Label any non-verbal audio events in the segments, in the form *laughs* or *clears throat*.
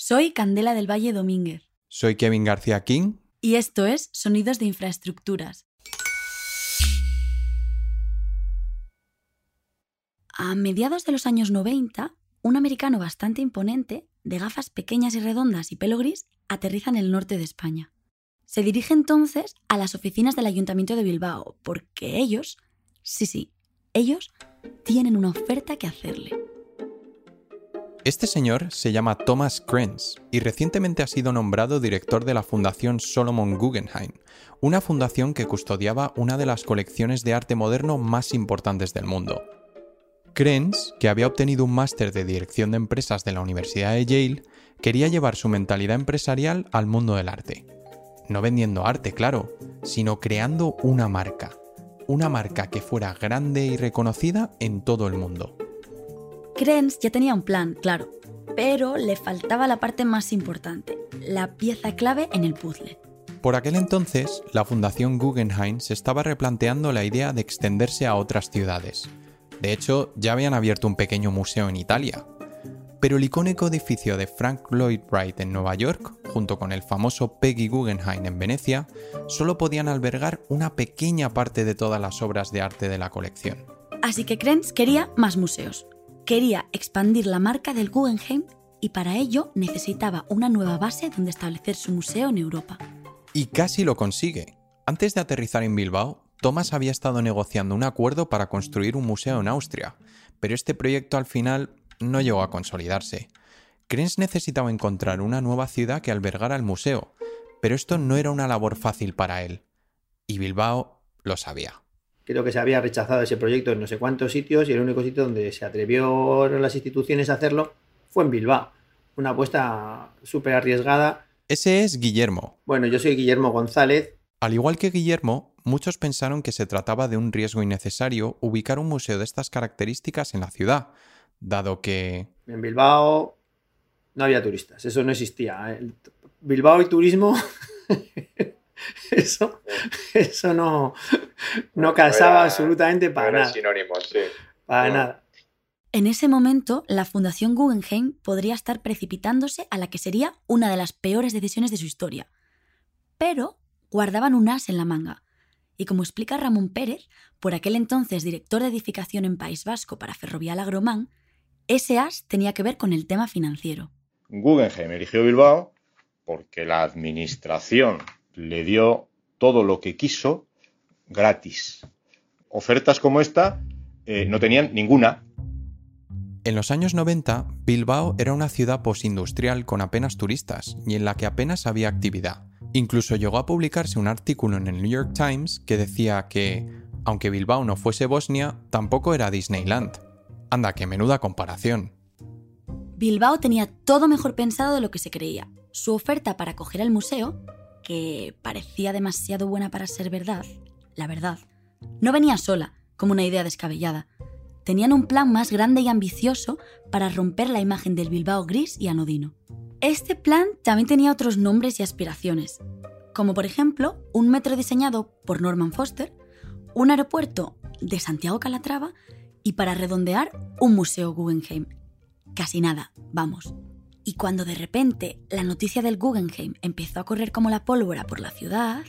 Soy Candela del Valle Domínguez. Soy Kevin García King. Y esto es Sonidos de Infraestructuras. A mediados de los años 90, un americano bastante imponente, de gafas pequeñas y redondas y pelo gris, aterriza en el norte de España. Se dirige entonces a las oficinas del Ayuntamiento de Bilbao, porque ellos, sí, sí, ellos tienen una oferta que hacerle. Este señor se llama Thomas Krenz y recientemente ha sido nombrado director de la Fundación Solomon Guggenheim, una fundación que custodiaba una de las colecciones de arte moderno más importantes del mundo. Krenz, que había obtenido un máster de dirección de empresas de la Universidad de Yale, quería llevar su mentalidad empresarial al mundo del arte. No vendiendo arte, claro, sino creando una marca. Una marca que fuera grande y reconocida en todo el mundo. Krenz ya tenía un plan, claro, pero le faltaba la parte más importante, la pieza clave en el puzzle. Por aquel entonces, la Fundación Guggenheim se estaba replanteando la idea de extenderse a otras ciudades. De hecho, ya habían abierto un pequeño museo en Italia. Pero el icónico edificio de Frank Lloyd Wright en Nueva York, junto con el famoso Peggy Guggenheim en Venecia, solo podían albergar una pequeña parte de todas las obras de arte de la colección. Así que Krenz quería más museos, Quería expandir la marca del Guggenheim y para ello necesitaba una nueva base donde establecer su museo en Europa. Y casi lo consigue. Antes de aterrizar en Bilbao, Thomas había estado negociando un acuerdo para construir un museo en Austria, pero este proyecto al final no llegó a consolidarse. Krenz necesitaba encontrar una nueva ciudad que albergara el museo, pero esto no era una labor fácil para él. Y Bilbao lo sabía creo que se había rechazado ese proyecto en no sé cuántos sitios y el único sitio donde se atrevió las instituciones a hacerlo fue en Bilbao. Una apuesta súper arriesgada. Ese es Guillermo. Bueno, yo soy Guillermo González. Al igual que Guillermo, muchos pensaron que se trataba de un riesgo innecesario ubicar un museo de estas características en la ciudad, dado que... En Bilbao no había turistas, eso no existía. Bilbao y turismo *laughs* *laughs* eso, eso no, no casaba absolutamente para nada. Para nada. En ese momento, la Fundación Guggenheim podría estar precipitándose a la que sería una de las peores decisiones de su historia. Pero guardaban un as en la manga. Y como explica Ramón Pérez, por aquel entonces director de edificación en País Vasco para Ferrovial Agromán, ese as tenía que ver con el tema financiero. Guggenheim eligió Bilbao porque la administración le dio todo lo que quiso gratis. Ofertas como esta eh, no tenían ninguna. En los años 90, Bilbao era una ciudad postindustrial con apenas turistas y en la que apenas había actividad. Incluso llegó a publicarse un artículo en el New York Times que decía que, aunque Bilbao no fuese Bosnia, tampoco era Disneyland. Anda, que menuda comparación. Bilbao tenía todo mejor pensado de lo que se creía. Su oferta para acoger el museo que parecía demasiado buena para ser verdad, la verdad, no venía sola, como una idea descabellada. Tenían un plan más grande y ambicioso para romper la imagen del Bilbao gris y anodino. Este plan también tenía otros nombres y aspiraciones, como por ejemplo un metro diseñado por Norman Foster, un aeropuerto de Santiago Calatrava y para redondear un museo Guggenheim. Casi nada, vamos. Y cuando de repente la noticia del Guggenheim empezó a correr como la pólvora por la ciudad...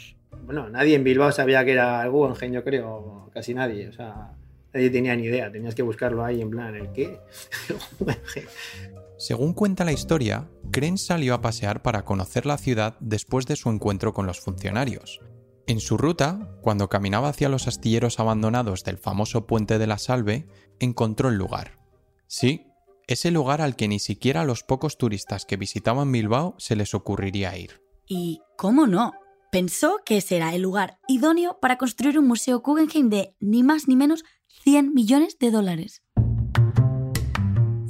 Bueno, nadie en Bilbao sabía que era el Guggenheim, yo creo, casi nadie. O sea, nadie tenía ni idea, tenías que buscarlo ahí en plan, ¿el qué? *laughs* Según cuenta la historia, Krenz salió a pasear para conocer la ciudad después de su encuentro con los funcionarios. En su ruta, cuando caminaba hacia los astilleros abandonados del famoso puente de la Salve, encontró el lugar. Sí, ese lugar al que ni siquiera a los pocos turistas que visitaban Bilbao se les ocurriría ir. ¿Y cómo no? Pensó que ese era el lugar idóneo para construir un museo Guggenheim de ni más ni menos 100 millones de dólares.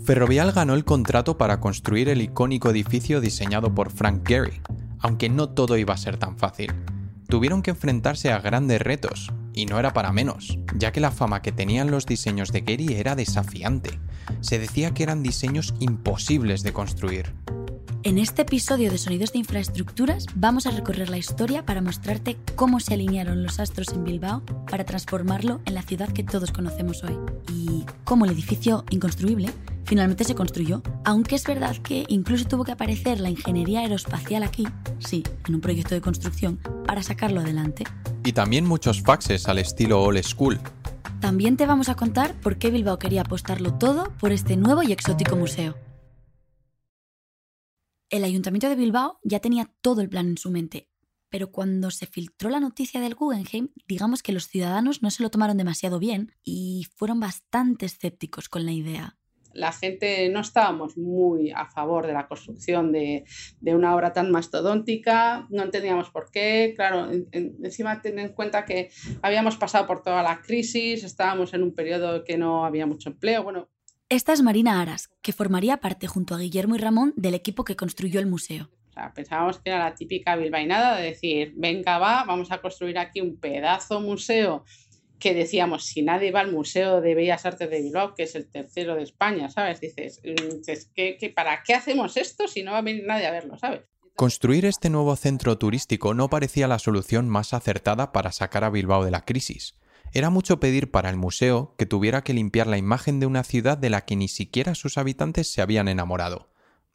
Ferrovial ganó el contrato para construir el icónico edificio diseñado por Frank Gehry, aunque no todo iba a ser tan fácil. Tuvieron que enfrentarse a grandes retos, y no era para menos, ya que la fama que tenían los diseños de Gehry era desafiante se decía que eran diseños imposibles de construir. En este episodio de Sonidos de Infraestructuras vamos a recorrer la historia para mostrarte cómo se alinearon los astros en Bilbao para transformarlo en la ciudad que todos conocemos hoy y cómo el edificio inconstruible finalmente se construyó, aunque es verdad que incluso tuvo que aparecer la ingeniería aeroespacial aquí, sí, en un proyecto de construcción, para sacarlo adelante. Y también muchos faxes al estilo old school. También te vamos a contar por qué Bilbao quería apostarlo todo por este nuevo y exótico museo. El ayuntamiento de Bilbao ya tenía todo el plan en su mente, pero cuando se filtró la noticia del Guggenheim, digamos que los ciudadanos no se lo tomaron demasiado bien y fueron bastante escépticos con la idea. La gente no estábamos muy a favor de la construcción de, una obra tan mastodóntica, no entendíamos por qué. Claro, encima ten en cuenta que habíamos pasado por toda la crisis, estábamos en un periodo que no había mucho empleo. Bueno, esta es Marina Aras, que formaría parte junto a Guillermo y Ramón del equipo que construyó el museo pensábamos que era la típica bilbainada de decir, venga, va, vamos a construir aquí un pedazo museo que decíamos, si nadie va al Museo de Bellas Artes de Bilbao, que es el tercero de España, ¿sabes? Dices, mm, para qué hacemos esto si no va a venir nadie a verlo, ¿sabes? Construir este nuevo centro turístico no parecía la solución más acertada para sacar a Bilbao de la crisis. Era mucho pedir para el museo que tuviera que limpiar la imagen de una ciudad de la que ni siquiera sus habitantes se habían enamorado.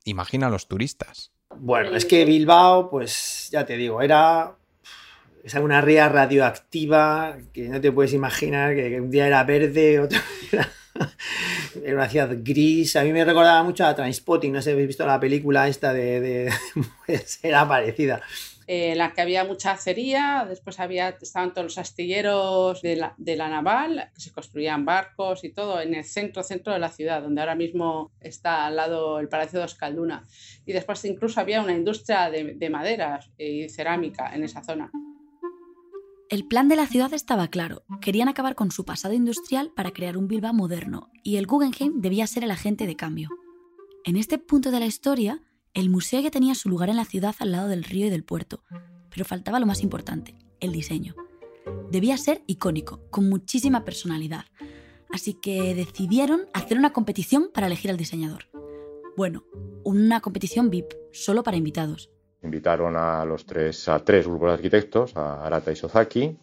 Imagina a los turistas. Bueno, es que Bilbao, pues ya te digo, era una ría radioactiva que no te puedes imaginar que, un día era verde, *laughs* otro era, era, una ciudad gris. A mí me recordaba mucho a Transpotting, no sé si habéis visto la película esta de... de *laughs* era parecida. Eh, en la que había mucha acería, después había, estaban todos los astilleros de la, de la, naval, que se construían barcos y todo en el centro, centro de la ciudad, donde ahora mismo está al lado el Palacio de Oscalduna. Y después incluso había una industria de, de maderas y cerámica en esa zona. El plan de la ciudad estaba claro. Querían acabar con su pasado industrial para crear un Bilbao moderno, y el Guggenheim debía ser el agente de cambio. En este punto de la historia, el museo ya tenía su lugar en la ciudad al lado del río y del puerto, pero faltaba lo más importante, el diseño. Debía ser icónico, con muchísima personalidad, así que decidieron hacer una competición para elegir al diseñador. Bueno, una competición VIP, solo para invitados. Invitaron a los tres, a tres grupos de arquitectos, a Arata y Sozaki,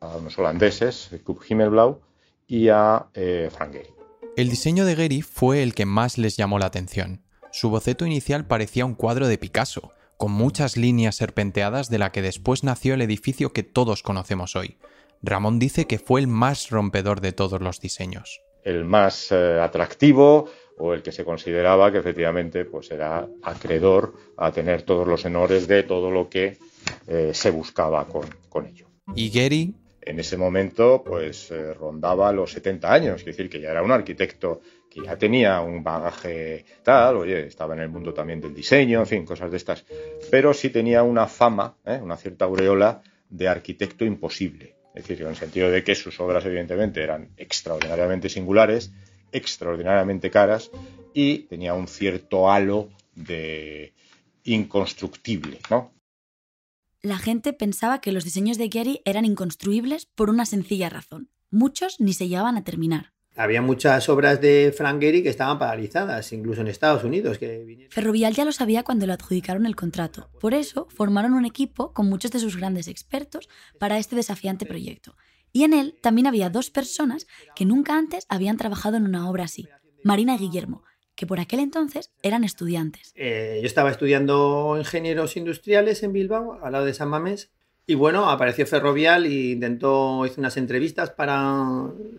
a unos holandeses, Kub Himmelblau, y a eh, Frank Gehry. El diseño de Gehry fue el que más les llamó la atención. Su boceto inicial parecía un cuadro de Picasso, con muchas líneas serpenteadas de la que después nació el edificio que todos conocemos hoy. Ramón dice que fue el más rompedor de todos los diseños. El más eh, atractivo o el que se consideraba que efectivamente pues era acreedor a tener todos los honores de todo lo que eh, se buscaba con, con ello. Y Gehry en ese momento pues eh, rondaba los 70 años, es decir, que ya era un arquitecto que ya tenía un bagaje tal, oye, estaba en el mundo también del diseño, en fin, cosas de estas, pero sí tenía una fama, ¿eh? una cierta aureola de arquitecto imposible, es decir, en el sentido de que sus obras evidentemente eran extraordinariamente singulares, extraordinariamente caras y tenía un cierto halo de inconstructible, ¿no? La gente pensaba que los diseños de Gehry eran inconstruibles por una sencilla razón. Muchos ni se llegaban a terminar. Había muchas obras de Frank Gehry que estaban paralizadas, incluso en Estados Unidos. Que Ferrovial ya lo sabía cuando le adjudicaron el contrato. Por eso formaron un equipo con muchos de sus grandes expertos para este desafiante proyecto. Y en él también había dos personas que nunca antes habían trabajado en una obra así, Marina y Guillermo, que por aquel entonces eran estudiantes. Eh, yo estaba estudiando ingenieros industriales en Bilbao, al lado de San Mamés, y bueno, apareció Ferrovial e intentó, hizo unas entrevistas para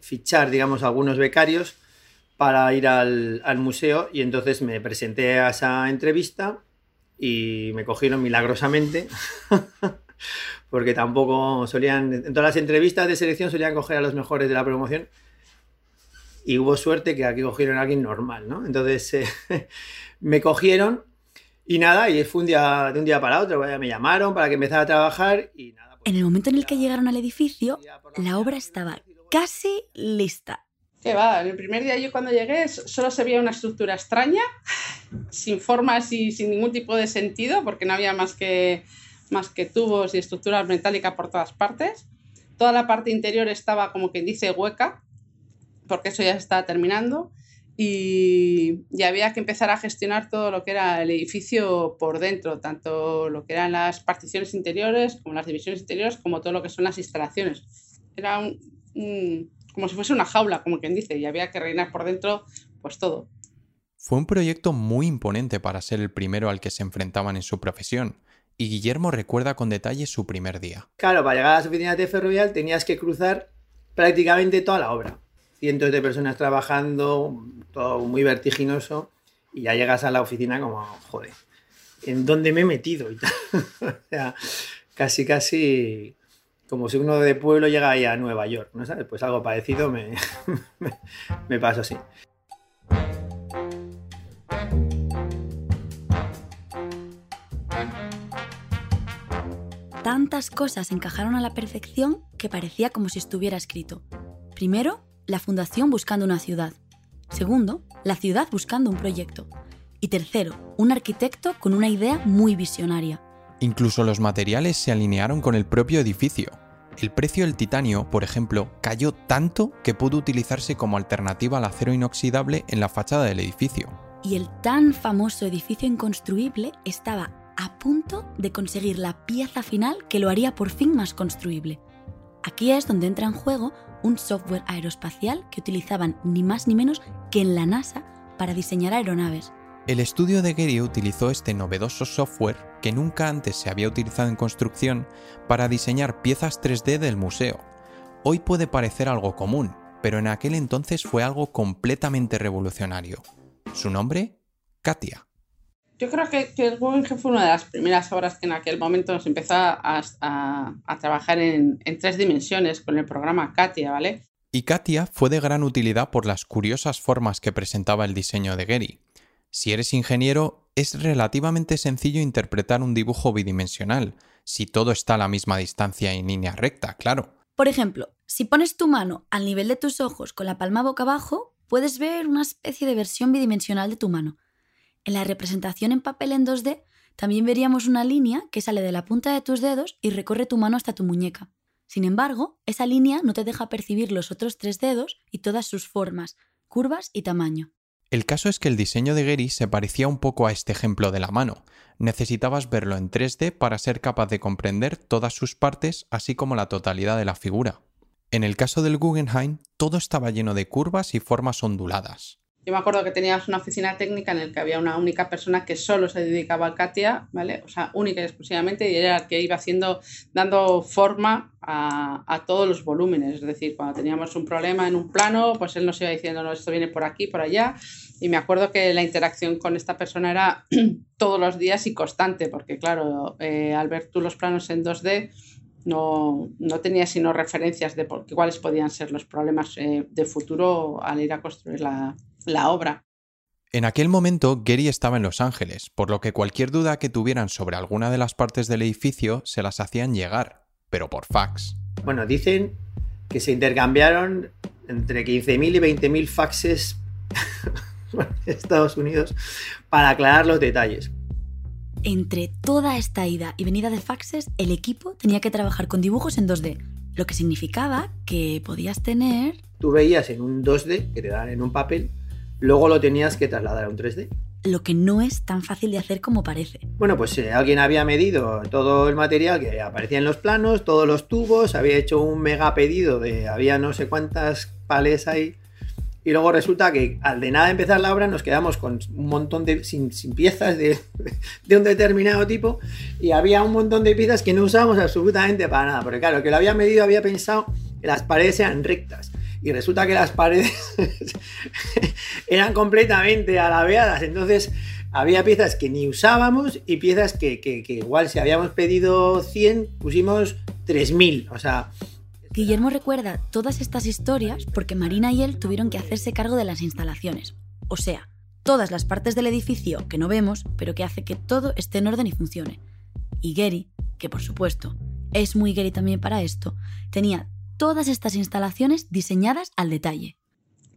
fichar, digamos, algunos becarios para ir al, al museo y entonces me presenté a esa entrevista y me cogieron milagrosamente. *laughs* porque tampoco solían, en todas las entrevistas de selección solían coger a los mejores de la promoción y hubo suerte que aquí cogieron a alguien normal, ¿no? Entonces eh, *laughs* me cogieron y nada, y fue un día de un día para otro, me llamaron para que empezara a trabajar y nada. Pues en el momento en el que llegaron al edificio, la obra estaba casi lista. ¿Qué va? El primer día yo cuando llegué solo se veía una estructura extraña, sin formas y sin ningún tipo de sentido, porque no había más que, más que tubos y estructuras metálicas por todas partes. Toda la parte interior estaba como que dice hueca, porque eso ya se estaba terminando y, había que empezar a gestionar todo lo que era el edificio por dentro, tanto lo que eran las particiones interiores como las divisiones interiores, como todo lo que son las instalaciones. Era como si fuese una jaula, como quien dice, y había que reinar por dentro pues todo. Fue un proyecto muy imponente para ser el primero al que se enfrentaban en su profesión, y Guillermo recuerda con detalle su primer día. Claro, para llegar a las oficinas de Ferrovial tenías que cruzar prácticamente toda la obra. Cientos de personas trabajando, todo muy vertiginoso, y ya llegas a la oficina como, joder, ¿en dónde me he metido? *laughs* O sea, casi, casi como si uno de pueblo llega ahí a Nueva York, ¿no sabes? Pues algo parecido me, *laughs* me, me pasó así. Tantas cosas encajaron a la perfección que parecía como si estuviera escrito. Primero, la fundación buscando una ciudad. Segundo, la ciudad buscando un proyecto. Y tercero, un arquitecto con una idea muy visionaria. Incluso los materiales se alinearon con el propio edificio. El precio del titanio, por ejemplo, cayó tanto que pudo utilizarse como alternativa al acero inoxidable en la fachada del edificio. Y el tan famoso edificio inconstruible estaba a punto de conseguir la pieza final que lo haría por fin más construible. Aquí es donde entra en juego un software aeroespacial que utilizaban ni más ni menos que en la NASA para diseñar aeronaves. El estudio de Gary utilizó este novedoso software que nunca antes se había utilizado en construcción para diseñar piezas 3D del museo. Hoy puede parecer algo común, pero en aquel entonces fue algo completamente revolucionario. Su nombre, Katia. Yo creo que, que el Guggenheim fue una de las primeras obras que en aquel momento nos empezó a, a- a trabajar en, en tres dimensiones con el programa Katia, ¿vale? Y Katia fue de gran utilidad por las curiosas formas que presentaba el diseño de Gary. Si eres ingeniero, es relativamente sencillo interpretar un dibujo bidimensional, si todo está a la misma distancia en línea recta, claro. Por ejemplo, si pones tu mano al nivel de tus ojos con la palma boca abajo, puedes ver una especie de versión bidimensional de tu mano. En la representación en papel en 2D también veríamos una línea que sale de la punta de tus dedos y recorre tu mano hasta tu muñeca. Sin embargo, esa línea no te deja percibir los otros tres dedos y todas sus formas, curvas y tamaño. El caso es que el diseño de Gary se parecía un poco a este ejemplo de la mano. Necesitabas verlo en 3D para ser capaz de comprender todas sus partes, así como la totalidad de la figura. En el caso del Guggenheim, todo estaba lleno de curvas y formas onduladas. Yo me acuerdo que teníamos una oficina técnica en la que había una única persona que solo se dedicaba al Katia, ¿vale? O sea, única y exclusivamente, y era el que iba haciendo, dando forma a, a todos los volúmenes. Es decir, cuando teníamos un problema en un plano, pues él nos iba diciendo, no, esto viene por aquí, por allá. Y me acuerdo que la interacción con esta persona era *clears throat* todos los días y constante, porque claro, eh, al ver tú los planos en 2D, no, no tenía sino referencias de por- cuáles podían ser los problemas eh, de futuro al ir a construir la, la obra. En aquel momento, Gary estaba en Los Ángeles, por lo que cualquier duda que tuvieran sobre alguna de las partes del edificio se las hacían llegar, pero por fax. Bueno, dicen que se intercambiaron entre 15.000 y 20.000 faxes *laughs* en Estados Unidos para aclarar los detalles. Entre toda esta ida y venida de faxes, el equipo tenía que trabajar con dibujos en 2D, lo que significaba que podías tener Tú veías en un 2D que te dan en un papel, luego lo tenías que trasladar a un 3D. lo que no es tan fácil de hacer como parece. Bueno, pues eh, alguien había medido todo el material que aparecía en los planos, todos los tubos, había hecho un mega pedido de había no sé cuántas pales ahí. Y luego resulta que al de nada empezar la obra nos quedamos con un montón de sin, sin piezas de, *laughs* de un determinado tipo y había un montón de piezas que no usábamos absolutamente para nada. Porque claro, que lo había medido había pensado que las paredes eran rectas y resulta que las paredes *laughs* eran completamente alabeadas. Entonces había piezas que ni usábamos y piezas que, que- que igual si habíamos pedido 100 pusimos 3000. O sea, Guillermo recuerda todas estas historias porque Marina y él tuvieron que hacerse cargo de las instalaciones. O sea, todas las partes del edificio que no vemos, pero que hace que todo esté en orden y funcione. Y Gary, que por supuesto es muy Gary también para esto, tenía todas estas instalaciones diseñadas al detalle.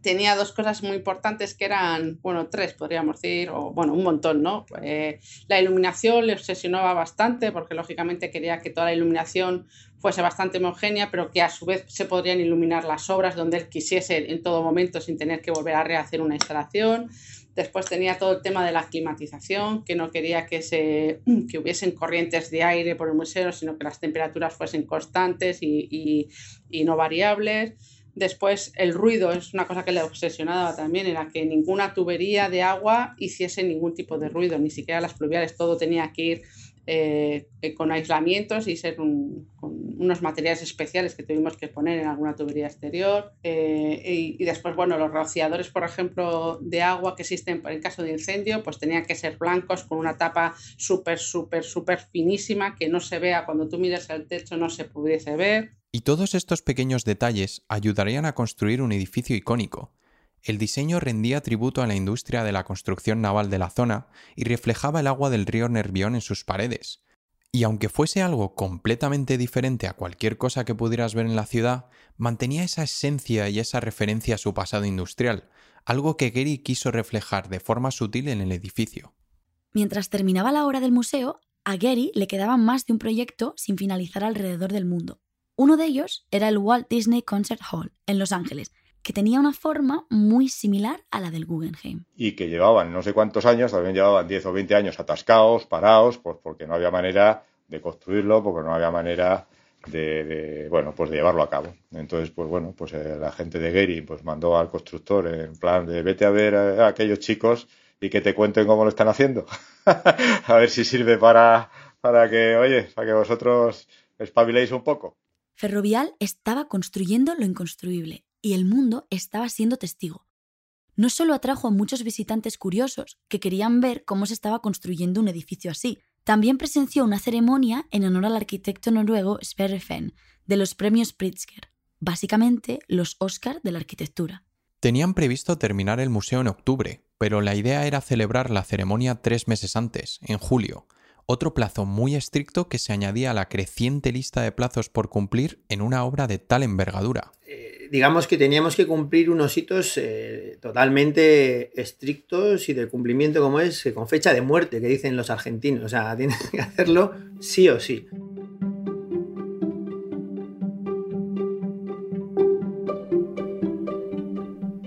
tenía dos cosas muy importantes que eran, bueno, tres podríamos decir, o bueno, un montón, ¿no? Eh, la iluminación le obsesionaba bastante porque lógicamente quería que toda la iluminación fuese bastante homogénea, pero que a su vez se podrían iluminar las obras donde él quisiese en todo momento sin tener que volver a rehacer una instalación. Después tenía todo el tema de la climatización, que no quería que, se, *clears throat* que hubiesen corrientes de aire por el museo, sino que las temperaturas fuesen constantes y, y- y no variables. Después, el ruido es una cosa que le obsesionaba también, era que ninguna tubería de agua hiciese ningún tipo de ruido, ni siquiera las pluviales, todo tenía que ir eh, con aislamientos y ser con unos materiales especiales que tuvimos que poner en alguna tubería exterior. Eh, y, después, bueno, los rociadores, por ejemplo, de agua que existen en caso de incendio, pues tenían que ser blancos con una tapa súper, súper, súper finísima que no se vea cuando tú miras el techo, no se pudiese ver. Y todos estos pequeños detalles ayudarían a construir un edificio icónico el diseño rendía tributo a la industria de la construcción naval de la zona y reflejaba el agua del río Nervión en sus paredes. Y aunque fuese algo completamente diferente a cualquier cosa que pudieras ver en la ciudad, mantenía esa esencia y esa referencia a su pasado industrial, algo que Gary quiso reflejar de forma sutil en el edificio. Mientras terminaba la hora del museo, a Gary le quedaba más de un proyecto sin finalizar alrededor del mundo. Uno de ellos era el Walt Disney Concert Hall, en Los Ángeles, que tenía una forma muy similar a la del Guggenheim. Y que llevaban no sé cuántos años, también llevaban 10 o 20 años atascados, parados, pues porque no había manera de construirlo, porque no había manera de, bueno, pues de llevarlo a cabo. Entonces, pues bueno, pues eh, la gente de Gary pues mandó al constructor en plan de vete a ver a, aquellos chicos y que te cuenten cómo lo están haciendo. *laughs* a ver si sirve para, para que, oye, para que vosotros espabiléis un poco. Ferrovial estaba construyendo lo inconstruible y el mundo estaba siendo testigo. No solo atrajo a muchos visitantes curiosos que querían ver cómo se estaba construyendo un edificio así, también presenció una ceremonia en honor al arquitecto noruego Sverre Fehn de los premios Pritzker, básicamente los Oscar de la arquitectura. Tenían previsto terminar el museo en octubre, pero la idea era celebrar la ceremonia tres meses antes, en julio, otro plazo muy estricto que se añadía a la creciente lista de plazos por cumplir en una obra de tal envergadura. Eh, digamos que teníamos que cumplir unos hitos eh, totalmente estrictos y de cumplimiento como es, con fecha de muerte, que dicen los argentinos. O sea, *laughs* tienes que hacerlo sí o sí.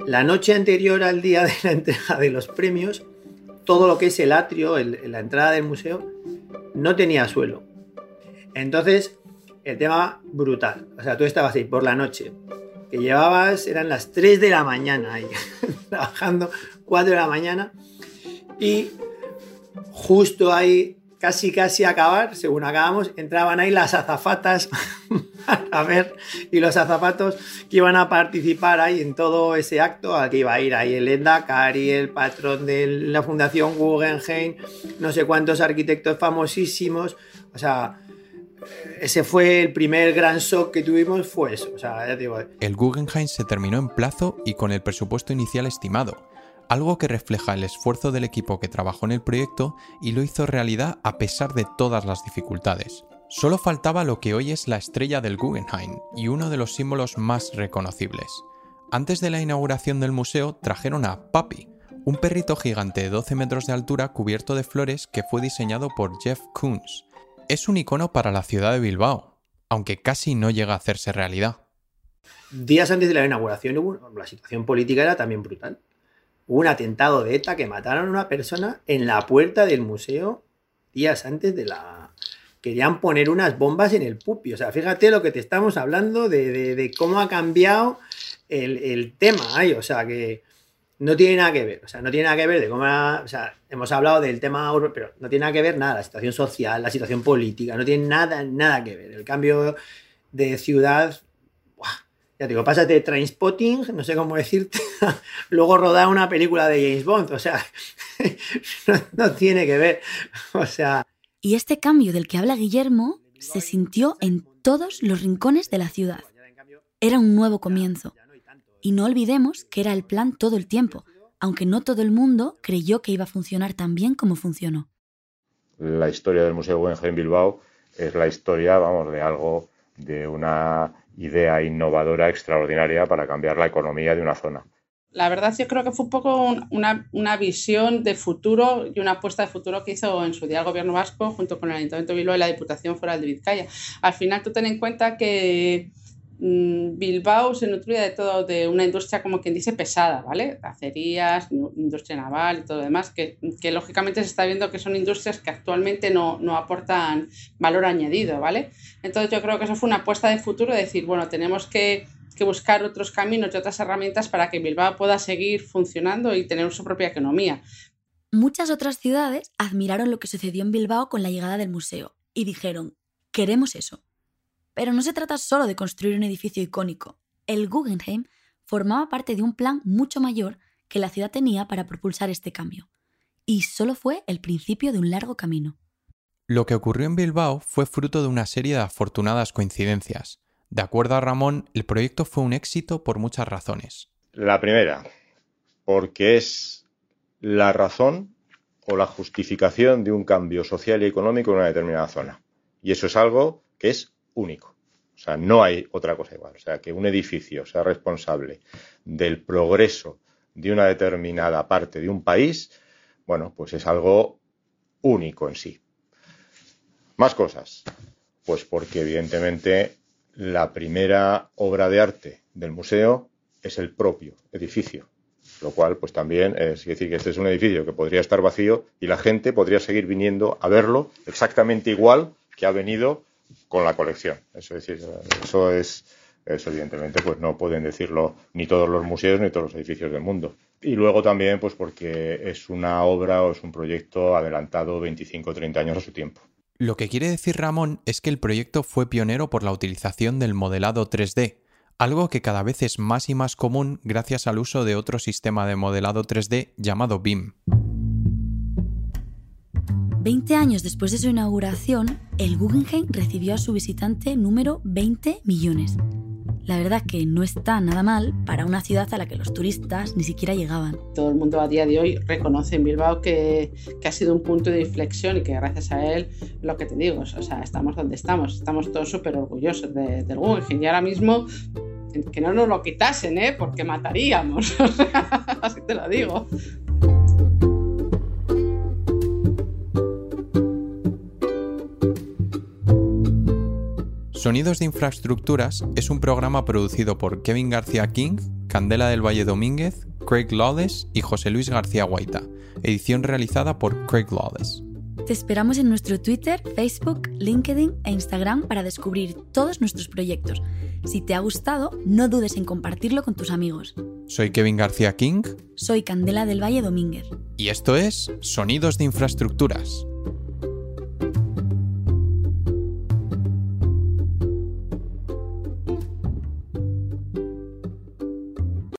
La noche anterior al día de la entrega de los premios, todo lo que es el atrio, la entrada del museo, no tenía suelo. Entonces, el tema brutal. O sea, tú estabas ahí por la noche, que llevabas, eran las 3 de la mañana ahí, *laughs* trabajando 4 de la mañana, y justo ahí, casi casi acabar, según acabamos, entraban ahí las azafatas *laughs* a ver, y los azafatos que iban a participar ahí en todo ese acto, aquí iba a ir ahí el Endacari, el patrón de la Fundación Guggenheim, no sé cuántos arquitectos famosísimos, o sea, ese fue el primer gran shock que tuvimos, fue eso. O sea, ya digo. El Guggenheim se terminó en plazo y con el presupuesto inicial estimado, algo que refleja el esfuerzo del equipo que trabajó en el proyecto y lo hizo realidad a pesar de todas las dificultades. Solo faltaba lo que hoy es la estrella del Guggenheim y uno de los símbolos más reconocibles. Antes de la inauguración del museo trajeron a Papi, un perrito gigante de 12 metros de altura cubierto de flores que fue diseñado por Jeff Koons. Es un icono para la ciudad de Bilbao, aunque casi no llega a hacerse realidad. Días antes de la inauguración la situación política era también brutal. Un atentado de ETA que mataron a una persona en la puerta del museo días antes de la, querían poner unas bombas en el pupi. O sea, fíjate lo que te estamos hablando de, cómo ha cambiado el, tema ahí. O sea, que no tiene nada que ver. O sea, no tiene nada que ver de cómo. o sea, hemos hablado del tema, pero no tiene nada que ver nada. La situación social, la situación política, no tiene nada, nada que ver. El cambio de ciudad. Ya te digo, pásate de Trainspotting, no sé cómo decirte, *laughs* luego rodar una película de James Bond, o sea, *laughs* no tiene que ver, o sea, y este cambio del que habla Guillermo se sintió en todos los rincones de la ciudad. Era un nuevo comienzo. Y no olvidemos que era el plan todo el tiempo, aunque no todo el mundo creyó que iba a funcionar tan bien como funcionó. La historia del Museo Guggenheim Bilbao es la historia, vamos, de algo, de una idea innovadora extraordinaria para cambiar la economía de una zona la verdad yo creo que fue un poco una, visión de futuro y una apuesta de futuro que hizo en su día el gobierno vasco junto con el Ayuntamiento de y la Diputación Foral de Vizcaya. Al final tú ten en cuenta que Bilbao se nutría de todo, de una industria como quien dice pesada, ¿vale? Acerías, industria naval y todo lo demás, que, lógicamente se está viendo que son industrias que actualmente no, no aportan valor añadido, ¿vale? Entonces yo creo que eso fue una apuesta de futuro de decir, bueno, tenemos que que buscar otros caminos y otras herramientas para que Bilbao pueda seguir funcionando y tener su propia economía. Muchas otras ciudades admiraron lo que sucedió en Bilbao con la llegada del museo y dijeron, queremos eso. Pero no se trata solo de construir un edificio icónico. El Guggenheim formaba parte de un plan mucho mayor que la ciudad tenía para propulsar este cambio. Y solo fue el principio de un largo camino. Lo que ocurrió en Bilbao fue fruto de una serie de afortunadas coincidencias. De acuerdo a Ramón, el proyecto fue un éxito por muchas razones. La primera, porque es la razón o la justificación de un cambio social y económico en una determinada zona. Y eso es algo que es único. O sea, no hay otra cosa igual. O sea, que un edificio sea responsable del progreso de una determinada parte de un país, bueno, pues es algo único en sí. Más cosas. Pues porque evidentemente la primera obra de arte del museo es el propio edificio. Lo cual, pues también es decir que este es un edificio que podría estar vacío y la gente podría seguir viniendo a verlo exactamente igual que ha venido con la colección. Eso es eso es, eso evidentemente, pues no pueden decirlo ni todos los museos ni todos los edificios del mundo. Y luego también, pues porque es una obra o es un proyecto adelantado 25 o 30 años a su tiempo. Lo que quiere decir Ramón es que el proyecto fue pionero por la utilización del modelado 3D, algo que cada vez es más y más común gracias al uso de otro sistema de modelado 3D llamado BIM. Veinte años después de su inauguración, el Guggenheim recibió a su visitante número 20 millones. La verdad que no está nada mal para una ciudad a la que los turistas ni siquiera llegaban. Todo el mundo a día de hoy reconoce en Bilbao que, ha sido un punto de inflexión y que gracias a él, lo que te digo, o sea, estamos donde estamos, estamos todos súper orgullosos del Guggenheim y ahora mismo que no nos lo quitasen, ¿eh? porque mataríamos, *laughs* así te lo digo. Sonidos de Infraestructuras es un programa producido por Kevin García King, Candela del Valle Domínguez, Craig Lawless y José Luis García Guaita. Edición realizada por Craig Lawless. Te esperamos en nuestro Twitter, Facebook, LinkedIn e Instagram para descubrir todos nuestros proyectos. Si te ha gustado, no dudes en compartirlo con tus amigos. Soy Kevin García King. Soy Candela del Valle Domínguez. Y esto es Sonidos de Infraestructuras.